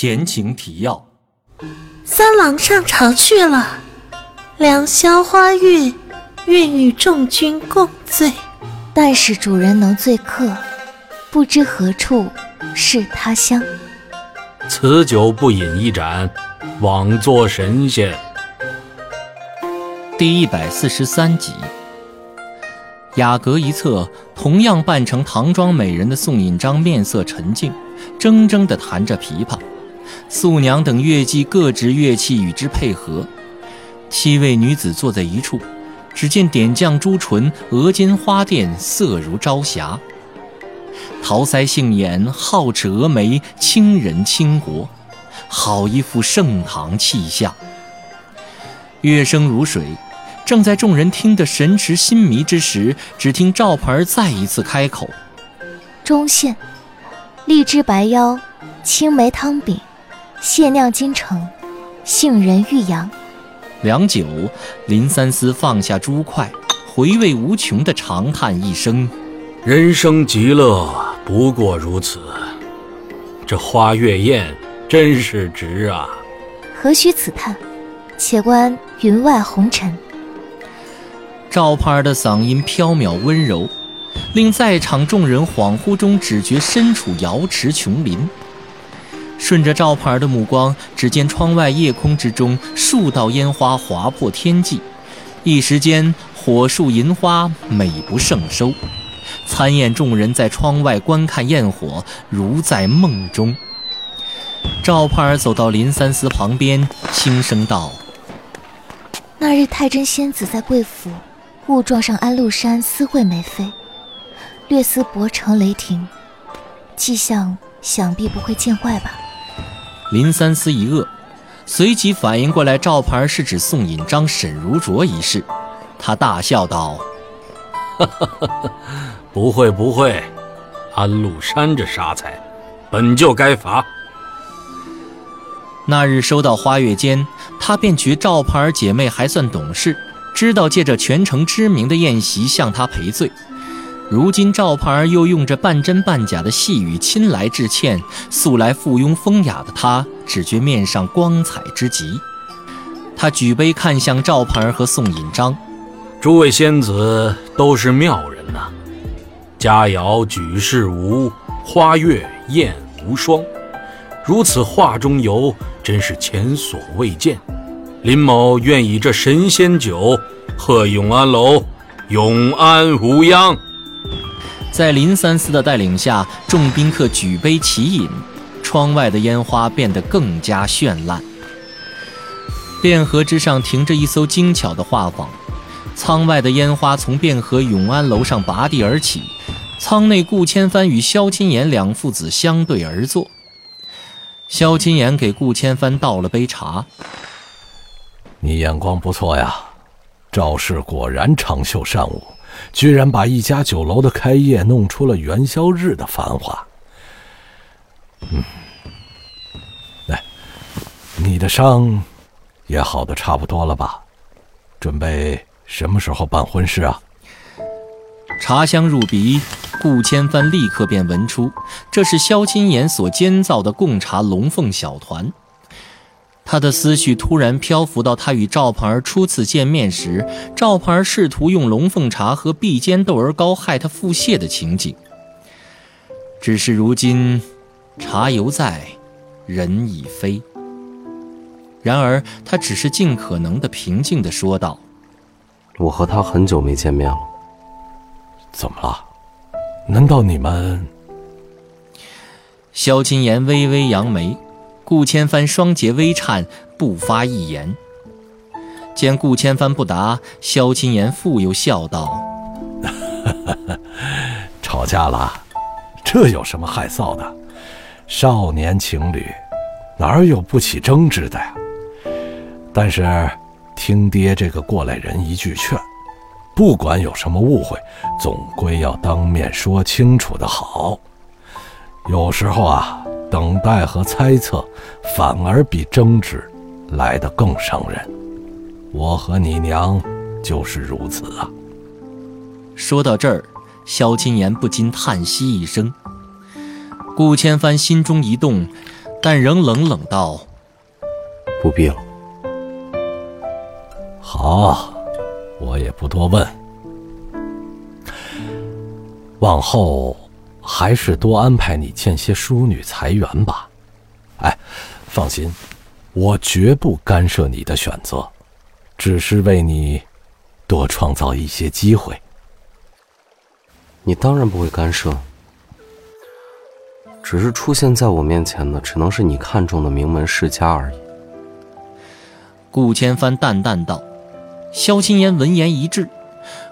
前情提要：三郎上朝去了，良宵花月，愿与众君共醉。但使主人能醉客，不知何处是他乡。此酒不饮一盏，枉作神仙。第一百四十三集。雅阁一侧，同样扮成唐装美人的宋引章面色沉静，怔怔地弹着琵琶。素娘等乐伎各执乐器与之配合，七位女子坐在一处。只见点绛朱唇，额间花钿，色如朝霞。桃腮杏眼，皓齿蛾眉，清人倾国，好一副盛唐气象。乐声如水，正在众人听得神驰心迷之时，只听赵盘儿再一次开口：“中线，荔枝白腰，青梅汤饼。”蟹酿金城，杏仁玉阳。良久，林三思放下珠筷，回味无穷的长叹一声：“人生极乐不过如此，这花月宴真是值啊！”何须此叹？且观云外红尘。赵盼儿的嗓音飘渺温柔，令在场众人恍惚中只觉身处瑶池琼林。顺着赵盼儿的目光，只见窗外夜空之中，数道烟花划破天际，一时间火树银花，美不胜收。参宴众人在窗外观看焰火，如在梦中。赵盼儿走到林三思旁边，轻声道：“那日太真仙子在贵府，误撞上安禄山私会梅妃，略思薄城雷霆，迹象想必不会见怪吧？”林三思一愕，随即反应过来，赵盘是指宋引章、沈如琢一事，他大笑道：“ 不会不会，安禄山这杀才，本就该罚。”那日收到花月间，他便觉赵盘姐妹还算懂事，知道借着全城知名的宴席向他赔罪。如今赵盼儿又用着半真半假的细语亲来致歉，素来附庸风雅的他只觉面上光彩之极。他举杯看向赵盼儿和宋引章：“诸位仙子都是妙人呐，佳肴举世无，花月宴无双，如此画中游，真是前所未见。林某愿以这神仙酒，贺永安楼永安无恙。”在林三思的带领下，众宾客举杯齐饮，窗外的烟花变得更加绚烂。汴河之上停着一艘精巧的画舫，舱外的烟花从汴河永安楼上拔地而起，舱内顾千帆与萧金岩两父子相对而坐。萧金岩给顾千帆倒了杯茶：“你眼光不错呀，赵氏果然长袖善舞。”居然把一家酒楼的开业弄出了元宵日的繁华。嗯，来，你的伤也好的差不多了吧？准备什么时候办婚事啊？茶香入鼻，顾千帆立刻便闻出，这是萧金岩所监造的贡茶龙凤小团。他的思绪突然漂浮到他与赵盼儿初次见面时，赵盼儿试图用龙凤茶和碧尖豆儿糕害他腹泻的情景。只是如今，茶犹在，人已非。然而，他只是尽可能的平静的说道：“我和他很久没见面了。怎么了？难道你们？”萧金岩微微扬眉。顾千帆双睫微颤，不发一言。见顾千帆不答，萧金岩复又笑道：“ 吵架了，这有什么害臊的？少年情侣，哪有不起争执的呀？但是，听爹这个过来人一句劝，不管有什么误会，总归要当面说清楚的好。有时候啊。”等待和猜测，反而比争执来得更伤人。我和你娘就是如此啊。说到这儿，萧青岩不禁叹息一声。顾千帆心中一动，但仍冷冷道：“不必了。”好，我也不多问。往后还是多安排你见些淑女裁员吧。哎，放心，我绝不干涉你的选择，只是为你多创造一些机会。你当然不会干涉，只是出现在我面前的只能是你看中的名门世家而已。顾千帆淡淡道。萧青言闻言一滞，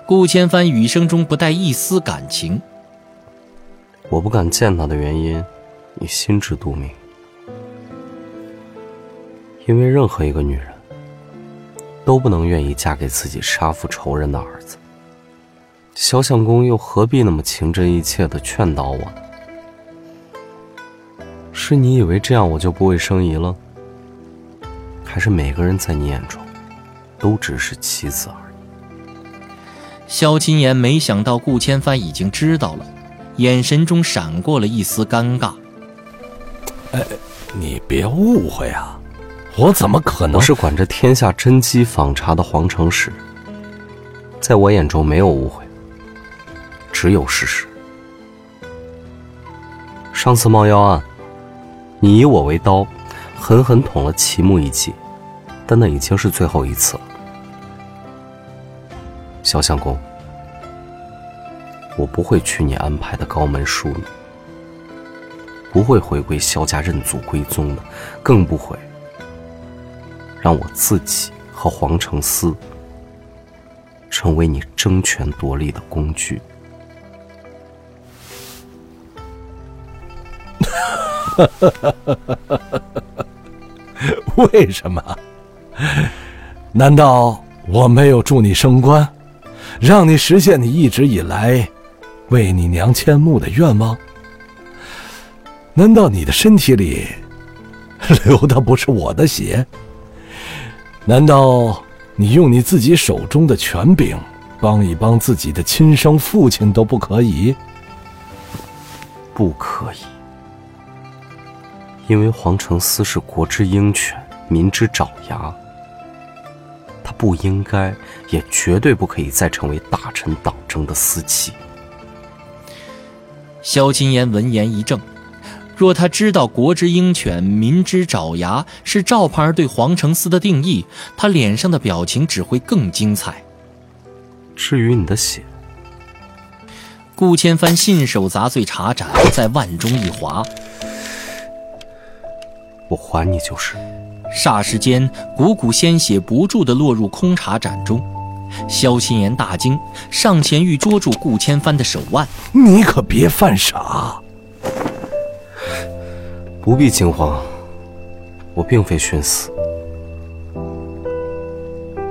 顾千帆语声中不带一丝感情。我不敢见他的原因，你心知肚明。因为任何一个女人，都不能愿意嫁给自己杀父仇人的儿子。肖相公又何必那么情真意切的劝导我呢？是你以为这样我就不会生疑了？还是每个人在你眼中？都只是棋子而已。萧青言没想到顾千帆已经知道了，眼神中闪过了一丝尴尬。哎，你别误会啊，我怎么可能？我是管着天下真机访查的皇城使，在我眼中没有误会，只有事实。上次猫妖案，你以我为刀，狠狠捅了齐木一记。但那已经是最后一次了，萧相公，我不会娶你安排的高门淑女，不会回归萧家认祖归宗的，更不会让我自己和黄承思成为你争权夺利的工具。为什么？难道我没有助你升官，让你实现你一直以来为你娘迁墓的愿望？难道你的身体里 流的不是我的血？难道你用你自己手中的权柄帮一帮自己的亲生父亲都不可以？不可以，因为黄承思是国之鹰犬，民之爪牙。他不应该，也绝对不可以再成为大臣党争的私器。萧金言闻言一怔，若他知道“国之鹰犬，民之爪牙”是赵盼儿对黄承思的定义，他脸上的表情只会更精彩。至于你的血，顾千帆信手砸碎茶盏，在腕中一划，我还你就是。霎时间，股股鲜血不住地落入空茶盏中。萧青言大惊，上前欲捉住顾千帆的手腕：“你可别犯傻！”不必惊慌，我并非寻死。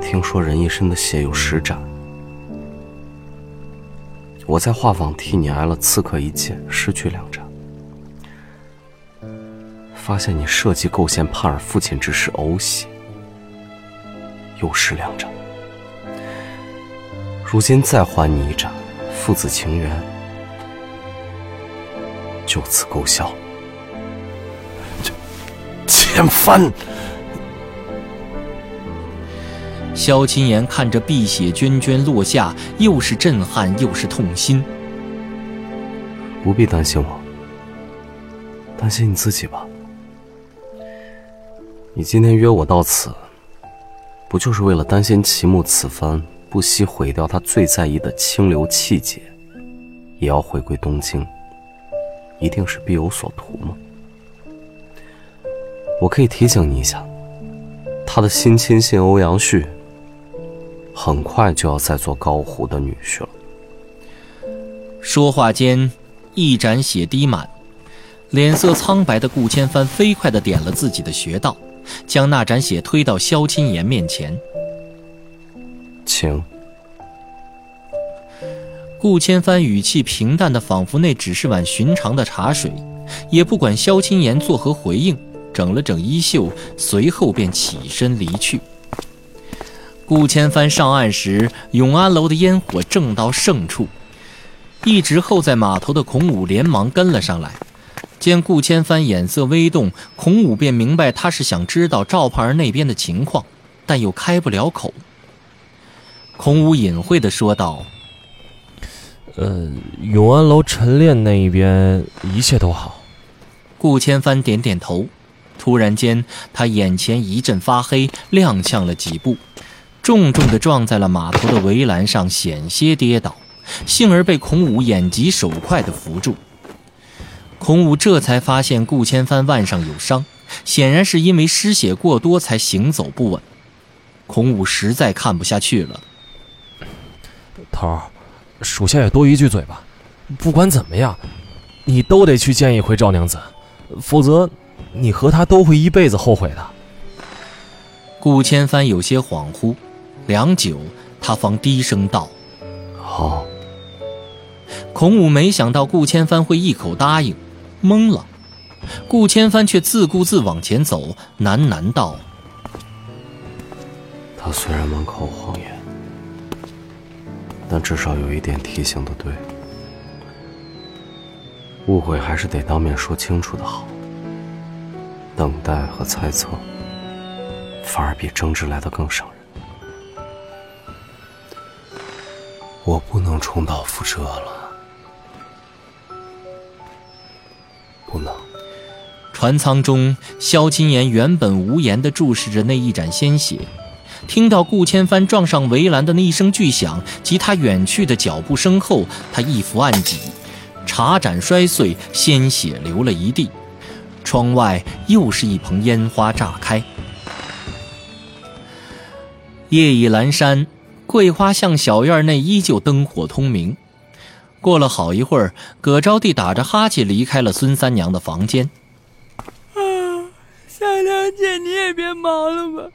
听说人一身的血有十盏，我在画舫替你挨了刺客一剑，失去两盏。发现你设计构陷帕尔父亲之事呕血，又失两盏。如今再还你一盏，父子情缘就此勾销。这千帆，萧青言看着碧血涓涓落下，又是震撼又是痛心。不必担心我，担心你自己吧。你今天约我到此，不就是为了担心齐木此番不惜毁掉他最在意的清流气节，也要回归东京？一定是必有所图吗？我可以提醒你一下，他的新亲信欧阳旭，很快就要再做高虎的女婿了。说话间，一盏血滴满，脸色苍白的顾千帆飞快地点了自己的穴道。将那盏血推到萧青岩面前，请。顾千帆语气平淡的，仿佛那只是碗寻常的茶水，也不管萧青言作何回应，整了整衣袖，随后便起身离去。顾千帆上岸时，永安楼的烟火正到盛处，一直候在码头的孔武连忙跟了上来。见顾千帆眼色微动，孔武便明白他是想知道赵盼儿那边的情况，但又开不了口。孔武隐晦的说道：“呃，永安楼晨练那一边一切都好。”顾千帆点点头。突然间，他眼前一阵发黑，踉跄了几步，重重的撞在了码头的围栏上，险些跌倒，幸而被孔武眼疾手快的扶住。孔武这才发现顾千帆腕上有伤，显然是因为失血过多才行走不稳。孔武实在看不下去了。头儿，属下也多一句嘴吧。不管怎么样，你都得去见一回赵娘子，否则你和她都会一辈子后悔的。顾千帆有些恍惚，良久，他方低声道：“好。”孔武没想到顾千帆会一口答应，懵了。顾千帆却自顾自往前走，喃喃道：“他虽然满口谎言。”但至少有一点提醒的对，误会还是得当面说清楚的好。等待和猜测，反而比争执来的更伤人。我不能重蹈覆辙了，不能。船舱中，萧金岩原本无言的注视着那一盏鲜血。听到顾千帆撞上围栏的那一声巨响及他远去的脚步声后，他一伏案几，茶盏摔碎，鲜血流了一地。窗外又是一棚烟花炸开。夜已阑珊，桂花巷小院内依旧灯火通明。过了好一会儿，葛招娣打着哈欠离开了孙三娘的房间。啊，小娘姐，你也别忙了吧。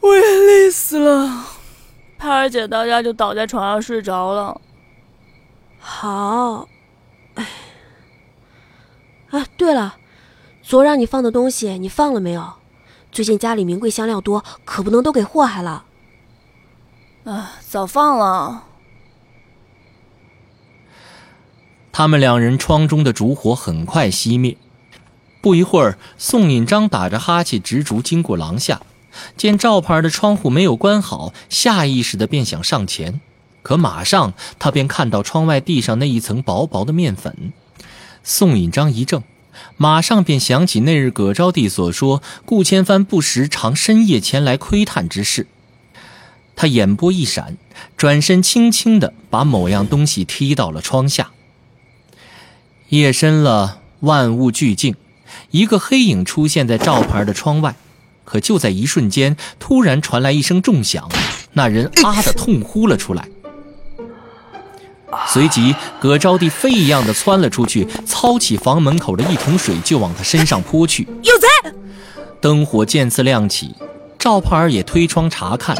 我也累死了，盼儿姐到家就倒在床上睡着了。好，哎，啊，对了，昨让你放的东西你放了没有？最近家里名贵香料多，可不能都给祸害了。啊，早放了。他们两人窗中的烛火很快熄灭，不一会儿，宋引章打着哈欠执烛经过廊下。见赵牌的窗户没有关好，下意识的便想上前，可马上他便看到窗外地上那一层薄薄的面粉。宋引章一怔，马上便想起那日葛招娣所说顾千帆不时常深夜前来窥探之事。他眼波一闪，转身轻轻的把某样东西踢到了窗下。夜深了，万物俱静，一个黑影出现在赵牌的窗外。可就在一瞬间，突然传来一声重响，那人啊的痛呼了出来。随即，葛招娣飞一样的窜了出去，操起房门口的一桶水就往他身上泼去。有贼！灯火渐次亮起，赵盼儿也推窗查看。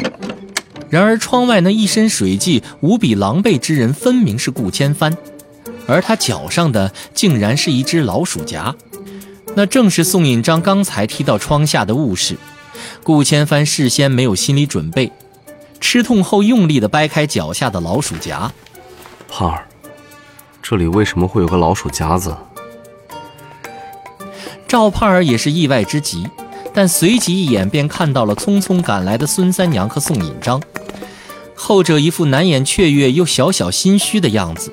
然而，窗外那一身水迹、无比狼狈之人，分明是顾千帆，而他脚上的竟然是一只老鼠夹。那正是宋引章刚才踢到窗下的物事，顾千帆事先没有心理准备，吃痛后用力地掰开脚下的老鼠夹。胖儿，这里为什么会有个老鼠夹子？赵盼儿也是意外之极，但随即一眼便看到了匆匆赶来的孙三娘和宋引章，后者一副难掩雀跃又小小心虚的样子。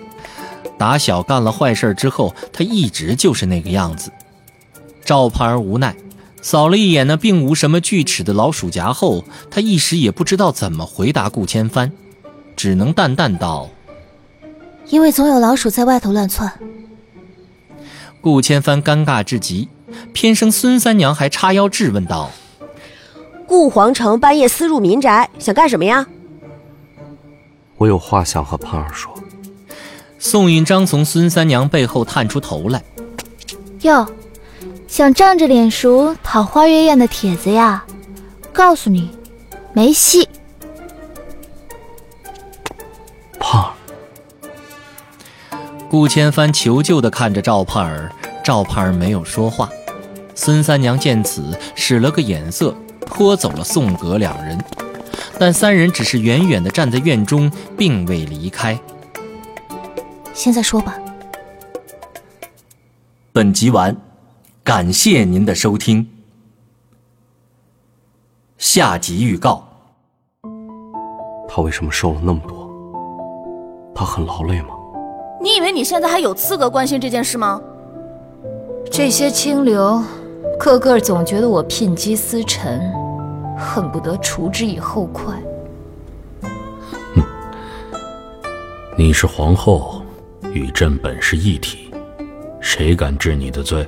打小干了坏事之后，他一直就是那个样子。赵盼儿无奈，扫了一眼那并无什么锯齿的老鼠夹后，他一时也不知道怎么回答顾千帆，只能淡淡道：“因为总有老鼠在外头乱窜。”顾千帆尴尬至极，偏生孙三娘还叉腰质问道：“顾皇城半夜私入民宅，想干什么呀？”我有话想和盼儿说。宋允章从孙三娘背后探出头来：“哟。”想仗着脸熟讨花月宴的帖子呀？告诉你，没戏。胖儿，顾千帆求救的看着赵盼儿，赵盼儿没有说话。孙三娘见此，使了个眼色，拖走了宋葛两人，但三人只是远远的站在院中，并未离开。现在说吧。本集完，感谢您的收听。下集预告：他为什么瘦了那么多？他很劳累吗？你以为你现在还有资格关心这件事吗？这些清流，个个总觉得我牝鸡司晨，恨不得除之以后快。哼，你是皇后，与朕本是一体，谁敢治你的罪？